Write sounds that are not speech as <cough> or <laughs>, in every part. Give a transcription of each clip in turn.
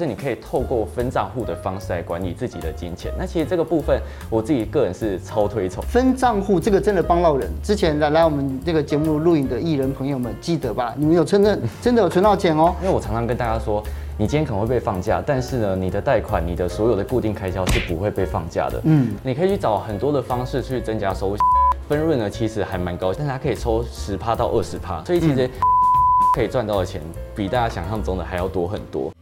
是你可以透过分账户的方式来管理自己的金钱。那其实这个部分我自己个人是超推崇。分账户这个真的帮到人。之前来来我们这个节目录影的艺人朋友们记得吧？你们有真的 <laughs> 真的有存到钱哦。因为我常常跟大家说，你今天可能会被放假，但是呢，你的贷款、你的所有的固定开销是不会被放假的。嗯，你可以去找很多的方式去增加收入。分润呢，其实还蛮高，但是它可以抽十趴到二十趴，所以其实可以赚到的钱比大家想象中的还要多很多。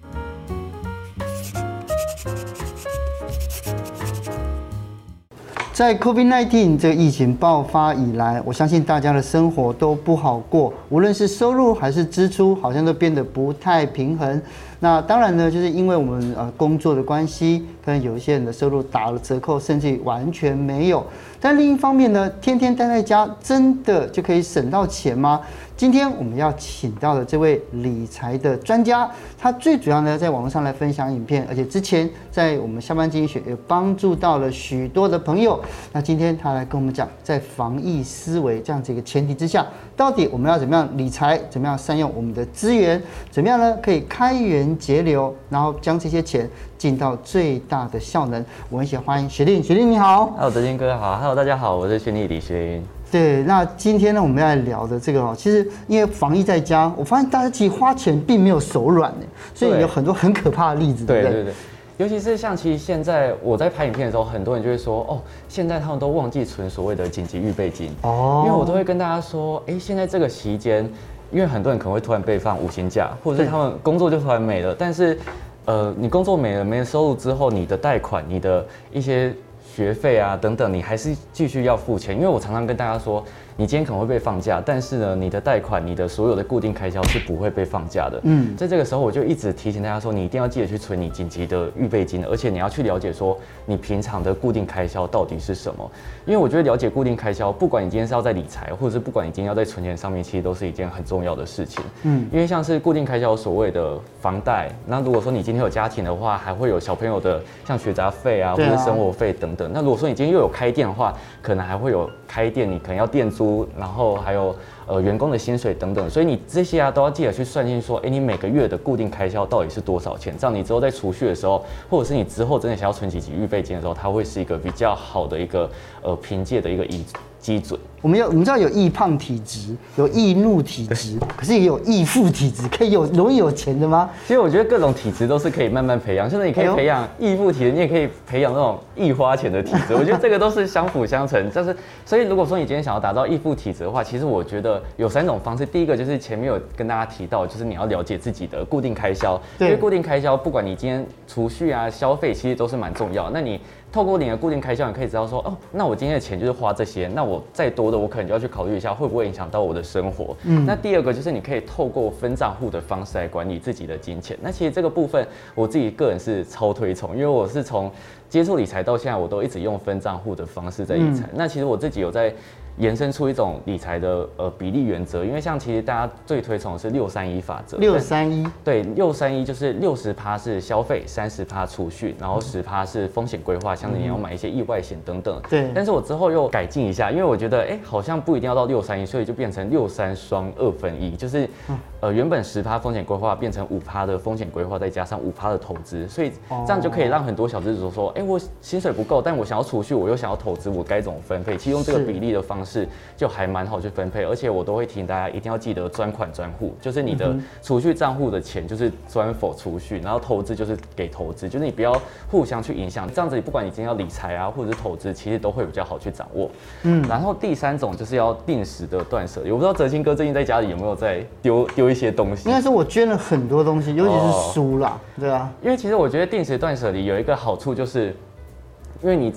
在 COVID-19 这个疫情爆发以来，我相信大家的生活都不好过，无论是收入还是支出，好像都变得不太平衡。那当然呢，就是因为我们呃工作的关系，可能有一些人的收入打了折扣，甚至完全没有。但另一方面呢，天天待在家，真的就可以省到钱吗？今天我们要请到的这位理财的专家，他最主要呢在网络上来分享影片，而且之前在我们下班经济学也帮助到了许多的朋友。那今天他来跟我们讲，在防疫思维这样子一个前提之下，到底我们要怎么样理财，怎么样善用我们的资源，怎么样呢可以开源节流，然后将这些钱尽到最大的效能。我们一起欢迎学弟，学弟你好，Hello 德金哥好，Hello 大家好，我是学弟李学英。对，那今天呢，我们要来聊的这个哦，其实因为防疫在家，我发现大家其实花钱并没有手软呢，所以有很多很可怕的例子，对不对？对对对，尤其是像其实现在我在拍影片的时候，很多人就会说，哦，现在他们都忘记存所谓的紧急预备金哦，因为我都会跟大家说，哎，现在这个期间，因为很多人可能会突然被放五星假，或者是他们工作就突然没了，但是，呃，你工作没了，没了收入之后，你的贷款，你的一些。学费啊，等等，你还是继续要付钱，因为我常常跟大家说。你今天可能会被放假，但是呢，你的贷款、你的所有的固定开销是不会被放假的。嗯，在这个时候，我就一直提醒大家说，你一定要记得去存你紧急的预备金，而且你要去了解说，你平常的固定开销到底是什么。因为我觉得了解固定开销，不管你今天是要在理财，或者是不管你今天要在存钱上面，其实都是一件很重要的事情。嗯，因为像是固定开销，所谓的房贷，那如果说你今天有家庭的话，还会有小朋友的像学杂费啊，或者生活费等等。那如果说你今天又有开店的话，可能还会有开店，你可能要店租，然后。还有呃员工的薪水等等，所以你这些啊都要记得去算清说，哎，你每个月的固定开销到底是多少钱？这样你之后在储蓄的时候，或者是你之后真的想要存几笔预备金的时候，它会是一个比较好的一个呃凭借的一个依基准。我们有，我们知道有易胖体质，有易怒体质，可是也有易富体质，可以有容易有钱的吗？其实我觉得各种体质都是可以慢慢培养，甚至你可以培养易富体质，你也可以培养那种易花钱的体质。<laughs> 我觉得这个都是相辅相成。就是所以，如果说你今天想要打造易富体质的话，其实我觉得有三种方式。第一个就是前面有跟大家提到，就是你要了解自己的固定开销，因为固定开销不管你今天储蓄啊、消费，其实都是蛮重要。那你透过你的固定开销，你可以知道说，哦，那我今天的钱就是花这些，那我再多的，我可能就要去考虑一下会不会影响到我的生活。嗯，那第二个就是你可以透过分账户的方式来管理自己的金钱。那其实这个部分我自己个人是超推崇，因为我是从接触理财到现在，我都一直用分账户的方式在理财。那其实我自己有在。延伸出一种理财的呃比例原则，因为像其实大家最推崇的是六三一法则。六三一，对，六三一就是六十趴是消费，三十趴储蓄，然后十趴是风险规划，像你要买一些意外险等等。对。但是我之后又改进一下，因为我觉得哎、欸，好像不一定要到六三一，所以就变成六三双二分一，就是呃原本十趴风险规划变成五趴的风险规划，再加上五趴的投资，所以这样就可以让很多小资族说，哎、欸，我薪水不够，但我想要储蓄，我又想要投资，我该怎么分配？其实用这个比例的方式。就还蛮好去分配，而且我都会提醒大家一定要记得专款专户，就是你的储蓄账户的钱就是专 for 储蓄，然后投资就是给投资，就是你不要互相去影响，这样子你不管你今天要理财啊，或者是投资，其实都会比较好去掌握。嗯，然后第三种就是要定时的断舍离，我不知道哲清哥最近在家里有没有在丢丢一些东西？应该是我捐了很多东西，尤其是书啦，哦、对啊，因为其实我觉得定时断舍离有一个好处，就是因为你。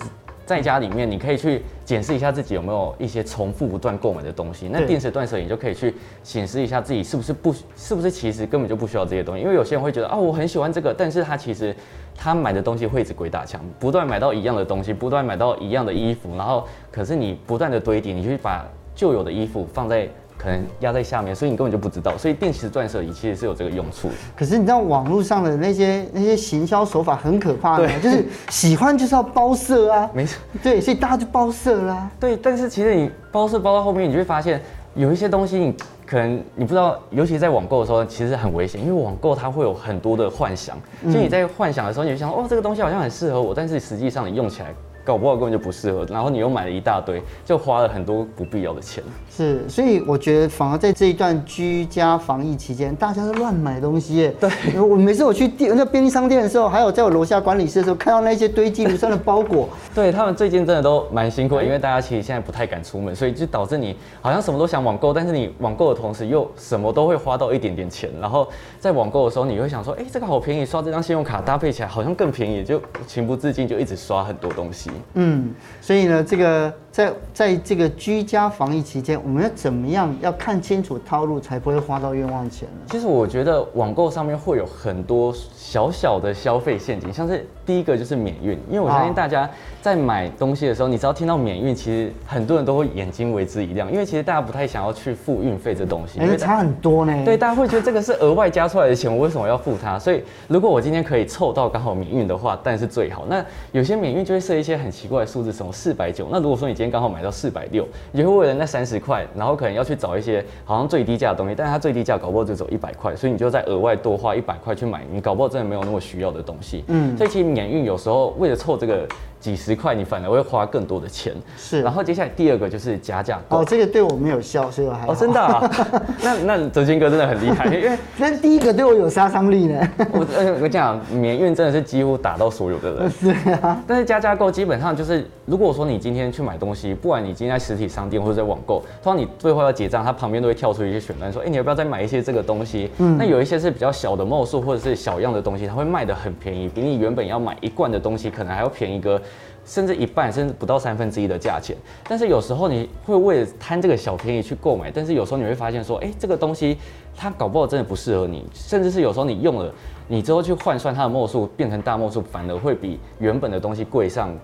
在家里面，你可以去检视一下自己有没有一些重复不断购买的东西。那定时断舍离，你就可以去检视一下自己是不是不，是不是其实根本就不需要这些东西。因为有些人会觉得啊，我很喜欢这个，但是他其实他买的东西会一直鬼打墙，不断买到一样的东西，不断买到一样的衣服，然后可是你不断的堆叠，你去把旧有的衣服放在。可能压在下面，所以你根本就不知道。所以电池断舍离其实是有这个用处。可是你知道网络上的那些那些行销手法很可怕的，就是喜欢就是要包色啊。没错，对，所以大家就包色啦。对，但是其实你包色包到后面，你就会发现有一些东西你可能你不知道，尤其在网购的时候，其实很危险，因为网购它会有很多的幻想，所以你在幻想的时候，你就想，哦，这个东西好像很适合我，但是实际上你用起来。搞不好根本就不适合，然后你又买了一大堆，就花了很多不必要的钱。是，所以我觉得反而在这一段居家防疫期间，大家都乱买东西耶。对，我每次我去店那便利商店的时候，还有在我楼下管理室的时候，看到那些堆积如山的包裹。<laughs> 对，他们最近真的都蛮辛苦的，因为大家其实现在不太敢出门，所以就导致你好像什么都想网购，但是你网购的同时又什么都会花到一点点钱。然后在网购的时候，你会想说，哎，这个好便宜，刷这张信用卡搭配起来好像更便宜，就情不自禁就一直刷很多东西。嗯。所以呢，这个在在这个居家防疫期间，我们要怎么样要看清楚套路，才不会花到冤枉钱呢？其实我觉得网购上面会有很多小小的消费陷阱，像是第一个就是免运，因为我相信大家在买东西的时候，你只要听到免运，其实很多人都会眼睛为之一亮，因为其实大家不太想要去付运费这东西，因为差很多呢。对，大家会觉得这个是额外加出来的钱，我为什么要付它？所以如果我今天可以凑到刚好免运的话，当然是最好。那有些免运就会设一些很奇怪的数字，什么四百九。那如果说你今天刚好买到四百六，你就会为了那三十块，然后可能要去找一些好像最低价的东西，但是它最低价搞不好就走一百块，所以你就再额外多花一百块去买，你搞不好真的没有那么需要的东西。嗯，所以其实免运有时候为了凑这个。几十块，你反而会花更多的钱。是，然后接下来第二个就是加价购。哦，这个对我没有效，所以我还。哦，真的啊？<laughs> 那那哲钧哥真的很厉害，因为 <laughs> 那第一个对我有杀伤力呢。<laughs> 我我跟你讲免运真的是几乎打到所有的人。是啊。但是加价购基本上就是，如果说你今天去买东西，不管你今天在实体商店或者在网购，通常你最后要结账，它旁边都会跳出一些选单，说，哎，你要不要再买一些这个东西？嗯。那有一些是比较小的墨数或者是小样的东西，它会卖的很便宜，比你原本要买买一罐的东西可能还要便宜个。甚至一半，甚至不到三分之一的价钱，但是有时候你会为了贪这个小便宜去购买，但是有时候你会发现说，哎，这个东西它搞不好真的不适合你，甚至是有时候你用了，你之后去换算它的墨数变成大墨数，反而会比原本的东西贵上。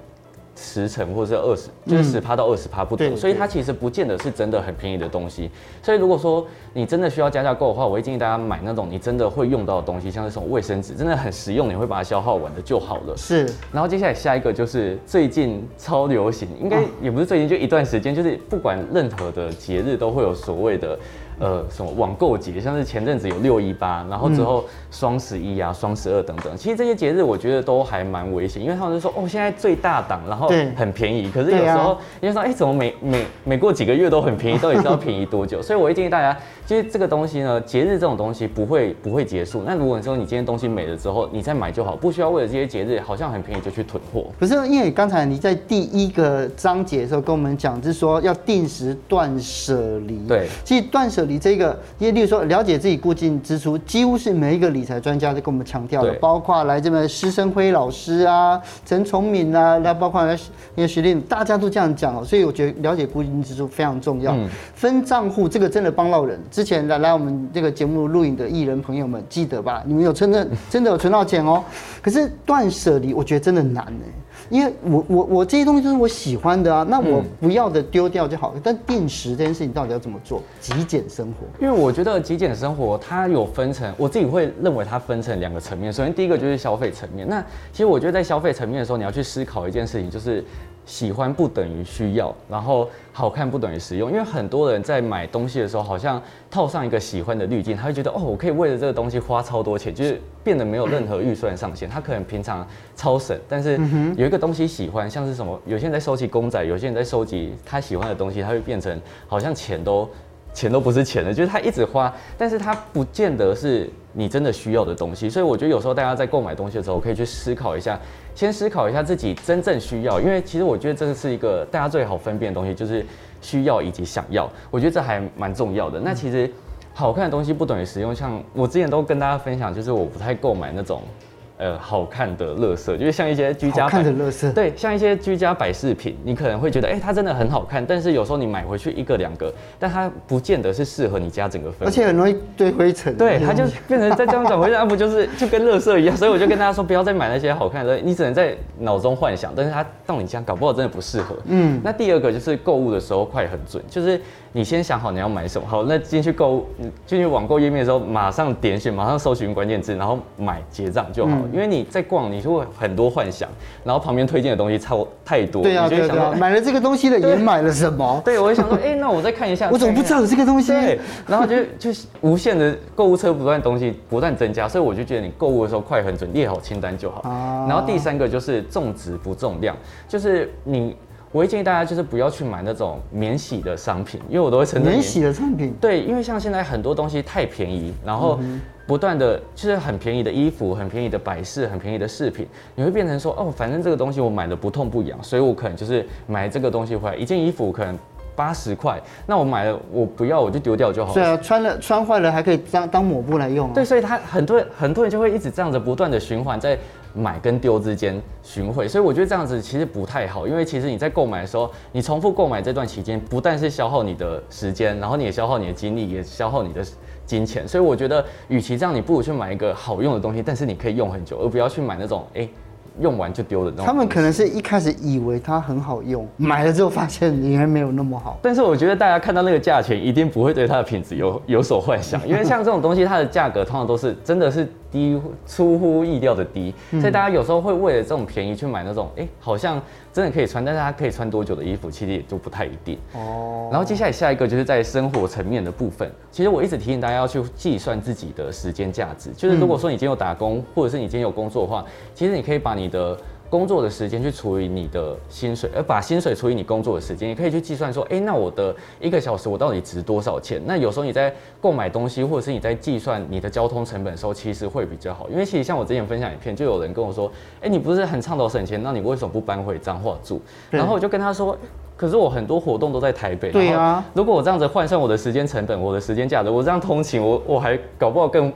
十成或者是二十，就是十趴到二十趴不等，嗯、所以它其实不见得是真的很便宜的东西。所以如果说你真的需要加价购的话，我会建议大家买那种你真的会用到的东西，像是什么卫生纸，真的很实用，你会把它消耗完的就好了。是。然后接下来下一个就是最近超流行，应该也不是最近，就一段时间，就是不管任何的节日都会有所谓的。呃，什么网购节，像是前阵子有六一八，然后之后双十一啊、双十二等等，其实这些节日我觉得都还蛮危险，因为他们就说哦，现在最大档，然后很便宜，可是有时候你就说，哎，怎么每每每过几个月都很便宜，到底是要便宜多久？<laughs> 所以我会建议大家，其实这个东西呢，节日这种东西不会不会结束。那如果你说你今天东西没了之后，你再买就好，不需要为了这些节日好像很便宜就去囤货。不是，因为刚才你在第一个章节的时候跟我们讲，就是说要定时断舍离。对，其实断舍。离这个，因为例如说了解自己固定支出，几乎是每一个理财专家都跟我们强调的，包括来这边施生辉老师啊、陈崇敏啊，那包括那个徐丽，大家都这样讲哦。所以我觉得了解固定支出非常重要。嗯、分账户这个真的帮到人。之前来来我们这个节目录影的艺人朋友们记得吧？你们有真的真的有存到钱哦。可是断舍离，我觉得真的难呢。因为我我我这些东西都是我喜欢的啊，那我不要的丢掉就好了。但定时这件事情到底要怎么做？极简生活，因为我觉得极简生活它有分成，我自己会认为它分成两个层面。首先第一个就是消费层面。那其实我觉得在消费层面的时候，你要去思考一件事情，就是。喜欢不等于需要，然后好看不等于实用，因为很多人在买东西的时候，好像套上一个喜欢的滤镜，他会觉得哦，我可以为了这个东西花超多钱，就是变得没有任何预算上限。他可能平常超省，但是有一个东西喜欢，像是什么，有些人在收集公仔，有些人在收集他喜欢的东西，他会变成好像钱都。钱都不是钱的，就是他一直花，但是他不见得是你真的需要的东西。所以我觉得有时候大家在购买东西的时候，可以去思考一下，先思考一下自己真正需要。因为其实我觉得这是一个大家最好分辨的东西，就是需要以及想要。我觉得这还蛮重要的。那其实好看的东西不等于实用。像我之前都跟大家分享，就是我不太购买那种。呃，好看的乐色，就是像一些居家好看的乐色，对，像一些居家摆饰品，你可能会觉得，哎、欸，它真的很好看，但是有时候你买回去一个两个，但它不见得是适合你家整个氛围，而且很容易堆灰尘。对，它就变成再这样转回去，那不就是就跟乐色一样？所以我就跟大家说，不要再买那些好看的，你只能在脑中幻想，但是它到你家搞不好真的不适合。嗯，那第二个就是购物的时候快很准，就是。你先想好你要买什么，好，那进去购物，进去网购页面的时候，马上点选，马上搜寻关键字，然后买结账就好了。嗯、因为你在逛，你就会很多幻想，然后旁边推荐的东西超太多。对啊，对啊，买了这个东西的 <laughs> 也买了什么？对，我就想说，哎、欸，那我再看一下。<laughs> 我怎么不知道有这个东西？对，然后就就无限的购物车不断东西不断增加，所以我就觉得你购物的时候快很准，列好清单就好。啊、然后第三个就是重质不重量，就是你。我会建议大家就是不要去买那种免洗的商品，因为我都会承认免洗的商品。对，因为像现在很多东西太便宜，然后不断的就是很便宜的衣服、很便宜的摆饰、很便宜的饰品，你会变成说哦，反正这个东西我买的不痛不痒，所以我可能就是买这个东西回来，一件衣服可能八十块，那我买了我不要我就丢掉就好了。对啊，穿了穿坏了还可以当当抹布来用啊。对，所以他很多人很多人就会一直这样子不断的循环在。买跟丢之间巡回，所以我觉得这样子其实不太好，因为其实你在购买的时候，你重复购买这段期间，不但是消耗你的时间，然后你也消耗你的精力，也消耗你的金钱，所以我觉得，与其这样，你不如去买一个好用的东西，但是你可以用很久，而不要去买那种哎。欸用完就丢的那种。他们可能是一开始以为它很好用，买了之后发现应该没有那么好。但是我觉得大家看到那个价钱，一定不会对它的品质有有所幻想，因为像这种东西，它的价格通常都是真的是低出乎意料的低，所以大家有时候会为了这种便宜去买那种，哎，好像。真的可以穿，但是它可以穿多久的衣服，其实也就不太一定。哦。然后接下来下一个就是在生活层面的部分，其实我一直提醒大家要去计算自己的时间价值。就是如果说你今天有打工，或者是你今天有工作的话，其实你可以把你的。工作的时间去除以你的薪水，而把薪水除以你工作的时间，你可以去计算说，哎、欸，那我的一个小时我到底值多少钱？那有时候你在购买东西，或者是你在计算你的交通成本的时候，其实会比较好。因为其实像我之前分享影片，就有人跟我说，哎、欸，你不是很倡导省钱，那你为什么不搬回彰化住？然后我就跟他说，可是我很多活动都在台北。对啊。如果我这样子换算我的时间成本，我的时间价值，我这样通勤，我我还搞不好更。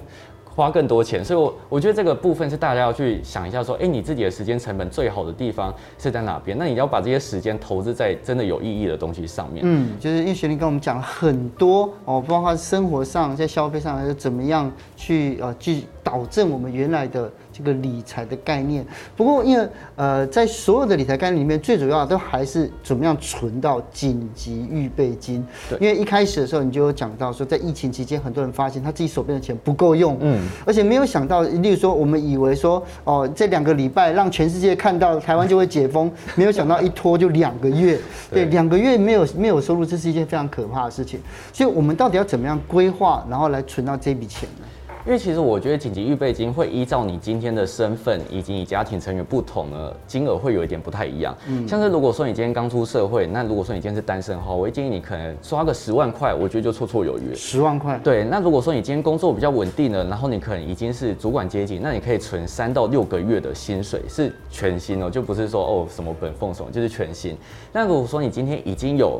花更多钱，所以我，我觉得这个部分是大家要去想一下，说，哎，你自己的时间成本最好的地方是在哪边？那你要把这些时间投资在真的有意义的东西上面。嗯，就是因为学林跟我们讲了很多哦，包括生活上在消费上还是怎么样去呃去导正我们原来的。这个理财的概念，不过因为呃，在所有的理财概念里面，最主要的都还是怎么样存到紧急预备金。对，因为一开始的时候，你就有讲到说，在疫情期间，很多人发现他自己手边的钱不够用，嗯，而且没有想到，例如说，我们以为说，哦，这两个礼拜让全世界看到台湾就会解封，<laughs> 没有想到一拖就两个月，对，两个月没有没有收入，这是一件非常可怕的事情。所以，我们到底要怎么样规划，然后来存到这笔钱呢？因为其实我觉得紧急预备金会依照你今天的身份以及你家庭成员不同呢，金额会有一点不太一样。嗯，像是如果说你今天刚出社会，那如果说你今天是单身的话，我会建议你可能刷个十万块，我觉得就绰绰有余。十万块。对，那如果说你今天工作比较稳定了，然后你可能已经是主管阶级，那你可以存三到六个月的薪水，是全薪哦，就不是说哦什么本俸什么，就是全薪。那如果说你今天已经有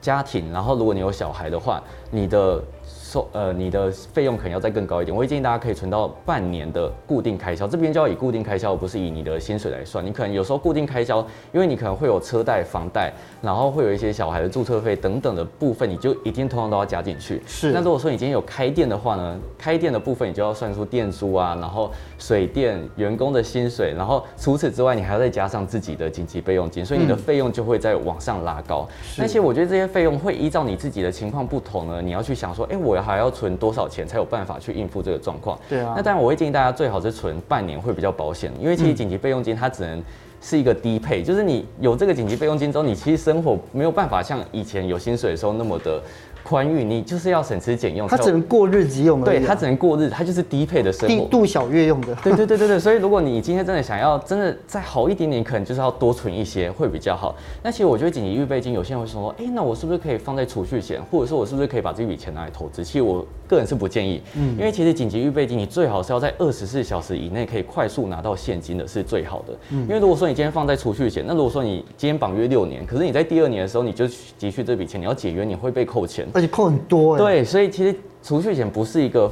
家庭，然后如果你有小孩的话，你的。收呃，你的费用可能要再更高一点。我会建议大家可以存到半年的固定开销，这边就要以固定开销，不是以你的薪水来算。你可能有时候固定开销，因为你可能会有车贷、房贷，然后会有一些小孩的注册费等等的部分，你就一定通常都要加进去。是。那如果说你今天有开店的话呢，开店的部分你就要算出店租啊，然后水电、员工的薪水，然后除此之外，你还要再加上自己的紧急备用金，所以你的费用就会再往上拉高。那其实我觉得这些费用会依照你自己的情况不同呢，你要去想说，哎，我要。还要存多少钱才有办法去应付这个状况？对啊。那当然，我会建议大家最好是存半年会比较保险，因为其实紧急备用金它只能是一个低配，就是你有这个紧急备用金之后，你其实生活没有办法像以前有薪水的时候那么的。宽裕，你就是要省吃俭用，它只能过日子用的。对，它只能过日子，它就是低配的生活，度小月用的。对对对对对，所以如果你今天真的想要真的再好一点点，可能就是要多存一些会比较好。那其实我觉得紧急预备金，有些人会说，哎，那我是不是可以放在储蓄险，或者说我是不是可以把这笔钱拿来投资？其实我个人是不建议，嗯，因为其实紧急预备金你最好是要在二十四小时以内可以快速拿到现金的是最好的。嗯，因为如果说你今天放在储蓄险，那如果说你今天绑约六年，可是你在第二年的时候你就急需这笔钱，你要解约，你会被扣钱，而且扣很多。对，所以其实储蓄险不是一个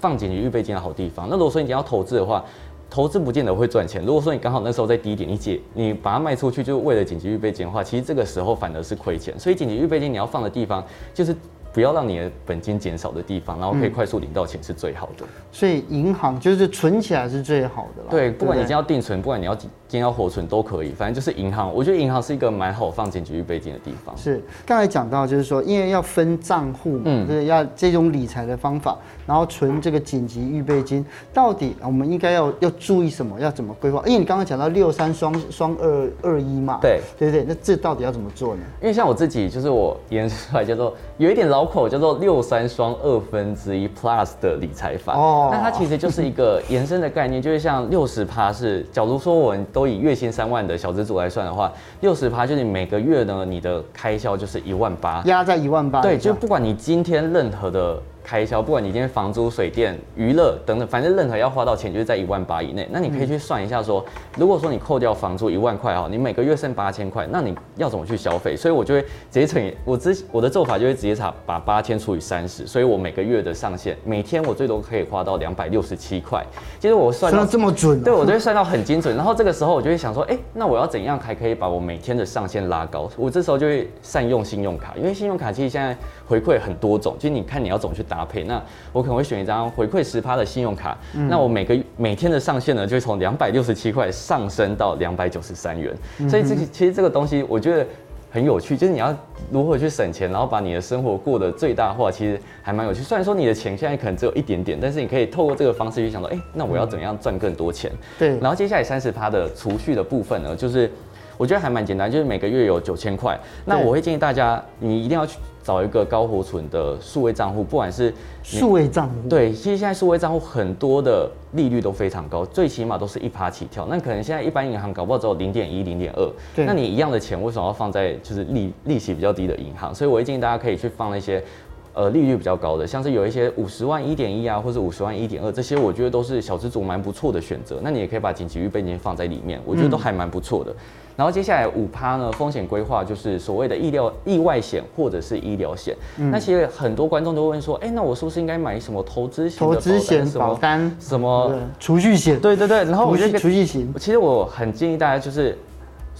放紧急预备金的好地方。那如果说你要投资的话，投资不见得会赚钱。如果说你刚好那时候在低点，你解你把它卖出去，就是为了紧急预备金的话，其实这个时候反而是亏钱。所以紧急预备金你要放的地方就是不要让你的本金减少的地方，然后可以快速领到钱是最好的。所以银行就是存起来是最好的了。对，不管你今天要定存，不管你要今天要活存都可以，反正就是银行。我觉得银行是一个蛮好放紧急预备金的地方。是，刚才讲到就是说，因为要分账户嘛，嗯，就是要这种理财的方法，然后存这个紧急预备金，到底我们应该要要注意什么？要怎么规划？因为你刚刚讲到六三双双二二一嘛，对对对，那这到底要怎么做呢？因为像我自己，就是我研出来叫做有一点老口，叫做六三双二分之一 plus 的理财法。哦，那它其实就是一个延伸的概念，就是像六十趴是，假如说我们都以月薪三万的小资族来算的话，六十趴就是你每个月呢，你的开销就是一万八，压在一万八。对，就不管你今天任何的。开销，不管你今天房租、水电、娱乐等等，反正任何要花到钱，就是在一万八以内。那你可以去算一下，说，如果说你扣掉房租一万块哈，你每个月剩八千块，那你要怎么去消费？所以我就会直接乘以我之我的做法就会直接查把八千除以三十，所以我每个月的上限，每天我最多可以花到两百六十七块。其实我算到这么准，对我就会算到很精准。然后这个时候我就会想说，哎，那我要怎样才可以把我每天的上限拉高？我这时候就会善用信用卡，因为信用卡其实现在回馈很多种，其实你看你要怎么去搭配。那我可能会选一张回馈十趴的信用卡，嗯、那我每个每天的上限呢，就会从两百六十七块上升到两百九十三元。所以这个其实这个东西我觉得很有趣，就是你要如何去省钱，然后把你的生活过得最大化，其实还蛮有趣。虽然说你的钱现在可能只有一点点，但是你可以透过这个方式去想到，哎、欸，那我要怎样赚更多钱？对。然后接下来三十趴的储蓄的部分呢，就是我觉得还蛮简单，就是每个月有九千块。那我会建议大家，你一定要去。找一个高活存的数位账户，不管是数位账户，对，其实现在数位账户很多的利率都非常高，最起码都是一趴起跳。那可能现在一般银行搞不好只有零点一、零点二，那你一样的钱为什么要放在就是利利息比较低的银行？所以我会建议大家可以去放那些。呃，利率比较高的，像是有一些五十万一点一啊，或者五十万一点二，这些我觉得都是小资族蛮不错的选择。那你也可以把紧急预备金放在里面，我觉得都还蛮不错的。嗯、然后接下来五趴呢，风险规划就是所谓的医疗意外险或者是医疗险。嗯、那其实很多观众都问说，哎、欸，那我是不是应该买什么投资险、投资险保单、什么储蓄险？对对对。然后我觉得储蓄险，其实我很建议大家就是。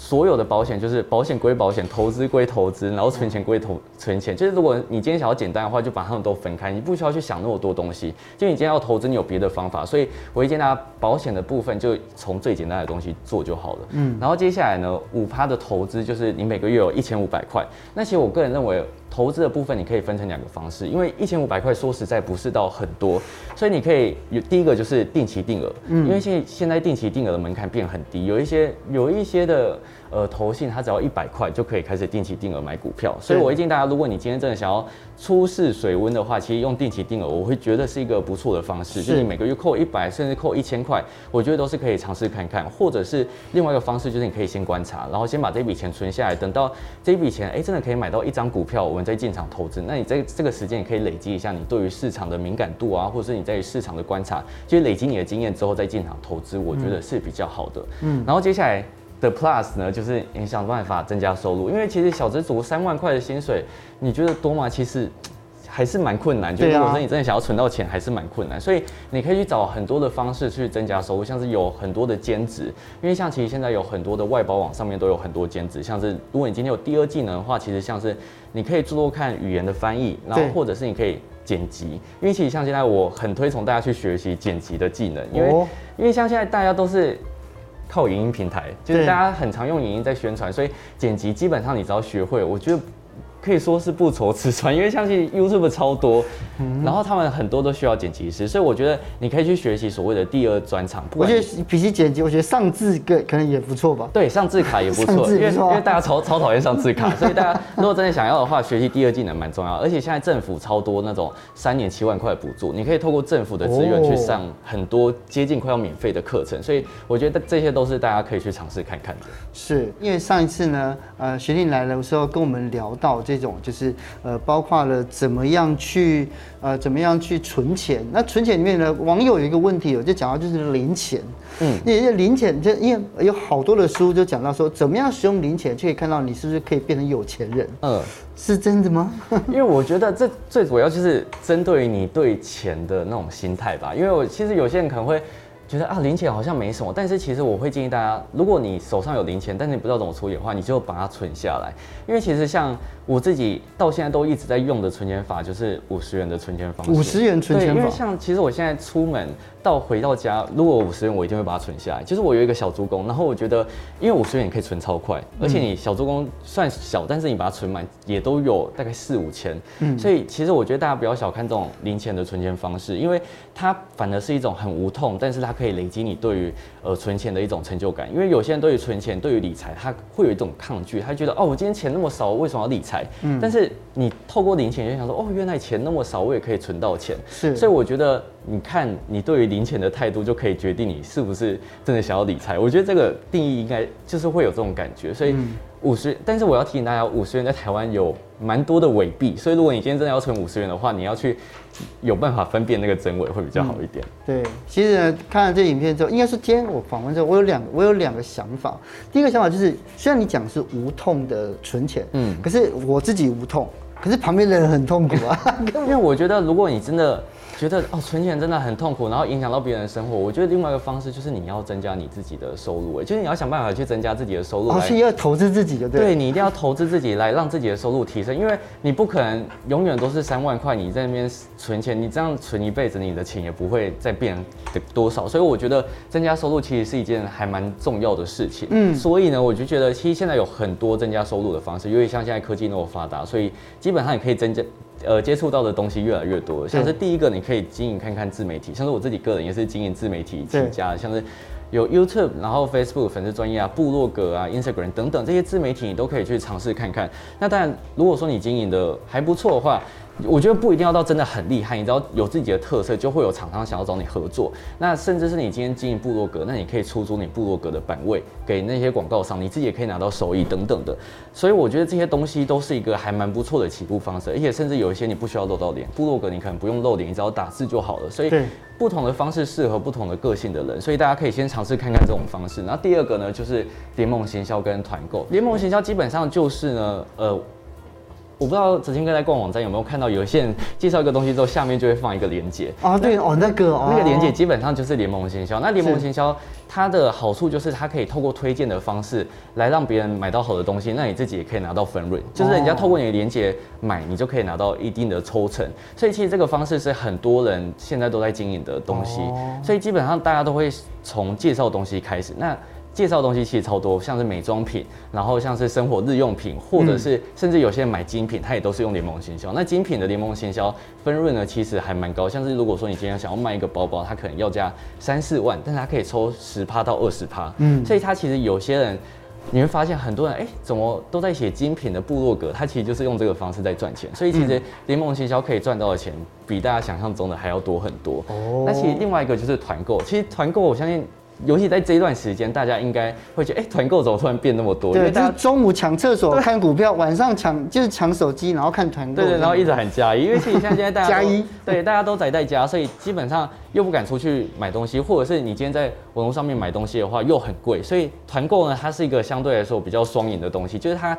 所有的保险就是保险归保险，投资归投资，然后存钱归投存钱。就是如果你今天想要简单的话，就把它们都分开，你不需要去想那么多东西。就你今天要投资，你有别的方法。所以我会建议大家保险的部分就从最简单的东西做就好了。嗯，然后接下来呢，五趴的投资就是你每个月有一千五百块。那其实我个人认为。投资的部分你可以分成两个方式，因为一千五百块说实在不是到很多，所以你可以有第一个就是定期定额，嗯，因为现现在定期定额的门槛变很低，有一些有一些的呃投信它只要一百块就可以开始定期定额买股票，所以我会建议大家，如果你今天真的想要初试水温的话，其实用定期定额我会觉得是一个不错的方式，是就是你每个月扣一百甚至扣一千块，我觉得都是可以尝试看看，或者是另外一个方式就是你可以先观察，然后先把这笔钱存下来，等到这笔钱哎、欸、真的可以买到一张股票。再进场投资，那你在这个时间也可以累积一下你对于市场的敏感度啊，或者是你在于市场的观察，就是累积你的经验之后再进场投资，我觉得是比较好的。嗯，然后接下来的 Plus 呢，就是你想办法增加收入，因为其实小资族三万块的薪水，你觉得多吗？其实。还是蛮困难，就如果说你真的想要存到钱，还是蛮困难。所以你可以去找很多的方式去增加收入，像是有很多的兼职，因为像其实现在有很多的外包网上面都有很多兼职，像是如果你今天有第二技能的话，其实像是你可以做做看语言的翻译，然后或者是你可以剪辑，因为其实像现在我很推崇大家去学习剪辑的技能，因为因为像现在大家都是靠影音平台，就是大家很常用影音在宣传，所以剪辑基本上你只要学会，我觉得。可以说是不愁吃穿，<laughs> 因为相信 YouTube 超多，然后他们很多都需要剪辑师，所以我觉得你可以去学习所谓的第二专场。我觉得比起剪辑，我觉得上字可可能也不错吧。对，上字卡也不错，<laughs> 因为因为大家超超讨厌上字卡，<laughs> 所以大家如果真的想要的话，学习第二技能蛮重要。而且现在政府超多那种三年七万块补助，你可以透过政府的资源去上很多接近快要免费的课程，所以我觉得这些都是大家可以去尝试看看的。是因为上一次呢，呃，学弟来的时候跟我们聊到。这种就是呃，包括了怎么样去呃，怎么样去存钱。那存钱里面呢，网友有一个问题，我就讲到就是零钱。嗯，因为零钱就因为有好多的书就讲到说，怎么样使用零钱就可以看到你是不是可以变成有钱人。嗯，是真的吗？<laughs> 因为我觉得这最主要就是针对于你对钱的那种心态吧。因为我其实有些人可能会。觉得啊，零钱好像没什么，但是其实我会建议大家，如果你手上有零钱，但是你不知道怎么处理的话，你就把它存下来。因为其实像我自己到现在都一直在用的存钱法，就是五十元的存钱方式。五十元存钱法。因为像其实我现在出门到回到家，如果五十元，我一定会把它存下来。就是我有一个小猪工，然后我觉得，因为五十元你可以存超快，而且你小猪工算小，但是你把它存满也都有大概四五千。嗯。所以其实我觉得大家不要小看这种零钱的存钱方式，因为它反而是一种很无痛，但是它可以累积你对于呃存钱的一种成就感。因为有些人对于存钱、对于理财，他会有一种抗拒，他觉得哦，我今天钱那么少，我为什么要理财？嗯。但是你透过零钱，就想说哦，原来钱那么少，我也可以存到钱。是。所以我觉得，你看你对于零钱的态度，就可以决定你是不是真的想要理财。我觉得这个定义应该就是会有这种感觉。所以五十，但是我要提醒大家，五十元在台湾有蛮多的伪币，所以如果你今天真的要存五十元的话，你要去。有办法分辨那个真伪会比较好一点。嗯、对，其实呢，看了这影片之后，应该是今天我访问之后，我有两，我有两个想法。第一个想法就是，虽然你讲是无痛的存钱，嗯，可是我自己无痛，可是旁边的人很痛苦啊。<laughs> 因为我觉得，如果你真的。觉得哦，存钱真的很痛苦，然后影响到别人的生活。我觉得另外一个方式就是你要增加你自己的收入，哎，就是你要想办法去增加自己的收入。哦，是要投资自己的，对。对，你一定要投资自己来让自己的收入提升，因为你不可能永远都是三万块，你在那边存钱，你这样存一辈子，你的钱也不会再变得多少。所以我觉得增加收入其实是一件还蛮重要的事情。嗯，所以呢，我就觉得其实现在有很多增加收入的方式，因为像现在科技那么发达，所以基本上你可以增加。呃，接触到的东西越来越多，像是第一个，你可以经营看看自媒体，像是我自己个人也是经营自媒体起家的，像是有 YouTube，然后 Facebook 粉丝专业啊、部落格啊、Instagram 等等这些自媒体，你都可以去尝试看看。那当然，如果说你经营的还不错的话，我觉得不一定要到真的很厉害，你只要有自己的特色，就会有厂商想要找你合作。那甚至是你今天经营部落格，那你可以出租你部落格的版位给那些广告商，你自己也可以拿到收益等等的。所以我觉得这些东西都是一个还蛮不错的起步方式，而且甚至有一些你不需要露到脸，部落格你可能不用露脸，你只要打字就好了。所以不同的方式适合不同的个性的人，所以大家可以先尝试看看这种方式。然后第二个呢，就是联盟行销跟团购。联盟行销基本上就是呢，呃。我不知道子清哥在逛网站有没有看到，有一些人介绍一个东西之后，下面就会放一个链接啊，对哦，那个哦，那个链接基本上就是联盟行销。那联盟行销它的好处就是它可以透过推荐的方式来让别人买到好的东西，那你自己也可以拿到分润，就是人家透过你的链接买，你就可以拿到一定的抽成。所以其实这个方式是很多人现在都在经营的东西，所以基本上大家都会从介绍东西开始。那介绍的东西其实超多，像是美妆品，然后像是生活日用品，或者是甚至有些人买精品，它也都是用联盟行销。那精品的联盟行销分润呢，其实还蛮高。像是如果说你今天想要卖一个包包，它可能要价三四万，但是它可以抽十趴到二十趴。嗯，所以它其实有些人你会发现很多人哎、欸，怎么都在写精品的部落格，它其实就是用这个方式在赚钱。所以其实联盟行销可以赚到的钱比大家想象中的还要多很多。哦，那其实另外一个就是团购，其实团购我相信。尤其在这一段时间，大家应该会觉得，哎、欸，团购怎么突然变那么多？对，大家中午抢厕所看股票，晚上抢就是抢手机，然后看团购。对，然后一直喊加一，因为其实像现在大家 <laughs> 加一，对，大家都宅在家，所以基本上又不敢出去买东西，或者是你今天在网络上面买东西的话又很贵，所以团购呢，它是一个相对来说比较双赢的东西，就是它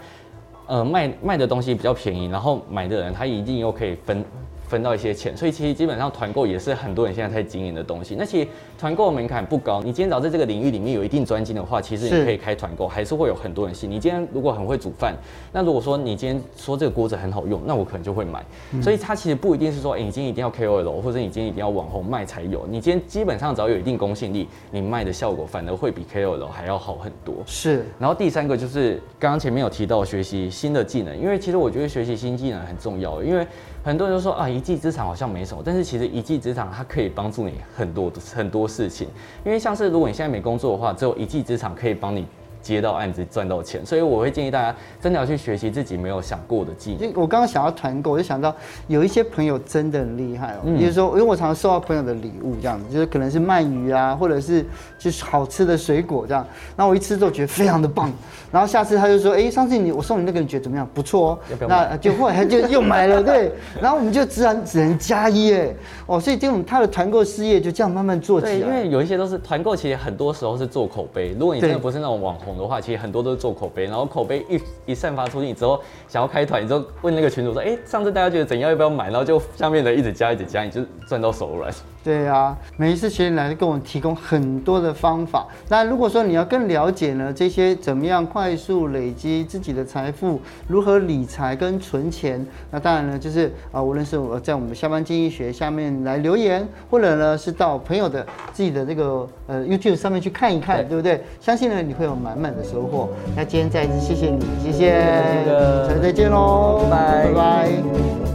呃卖卖的东西比较便宜，然后买的人他一定又可以分。分到一些钱，所以其实基本上团购也是很多人现在在经营的东西。那其实团购的门槛不高，你今天只要在这个领域里面有一定专精的话，其实你可以开团购，还是会有很多人信。你今天如果很会煮饭，那如果说你今天说这个锅子很好用，那我可能就会买。所以它其实不一定是说，哎，你今天一定要 KOL，或者你今天一定要网红卖才有。你今天基本上只要有一定公信力，你卖的效果反而会比 KOL 还要好很多。是。然后第三个就是刚刚前面有提到学习新的技能，因为其实我觉得学习新技能很重要，因为。很多人都说啊，一技之长好像没什么，但是其实一技之长它可以帮助你很多很多事情，因为像是如果你现在没工作的话，只有一技之长可以帮你。接到案子赚到钱，所以我会建议大家真的要去学习自己没有想过的技能。我刚刚想要团购，我就想到有一些朋友真的很厉害哦。嗯。比如说，因为我常常收到朋友的礼物，这样子就是可能是鳗鱼啊，或者是就是好吃的水果这样。然后我一吃之后觉得非常的棒，<laughs> 然后下次他就说：“哎，上次你我送你那个，你觉得怎么样？不错哦。”那就后来他就又买了，对。然后我们就自然只能加一哎哦，所以这种他的团购事业就这样慢慢做起来。对，因为有一些都是团购，其实很多时候是做口碑。如果你真的不是那种网红。的话，其实很多都是做口碑，然后口碑一一散发出去你之后，想要开团，你就问那个群主说：“哎，上次大家觉得怎样，要不要买？”然后就下面的一直加，一直加，你就赚到手软。对啊，每一次学员来给我们提供很多的方法。那如果说你要更了解呢，这些怎么样快速累积自己的财富，如何理财跟存钱，那当然呢，就是啊、无论是我在我们下班经济学下面来留言，或者呢是到朋友的自己的这个呃 YouTube 上面去看一看，对，对不对？相信呢你会有满满的收获。那今天再一次谢谢你，谢谢，下次再见喽，拜拜。拜拜。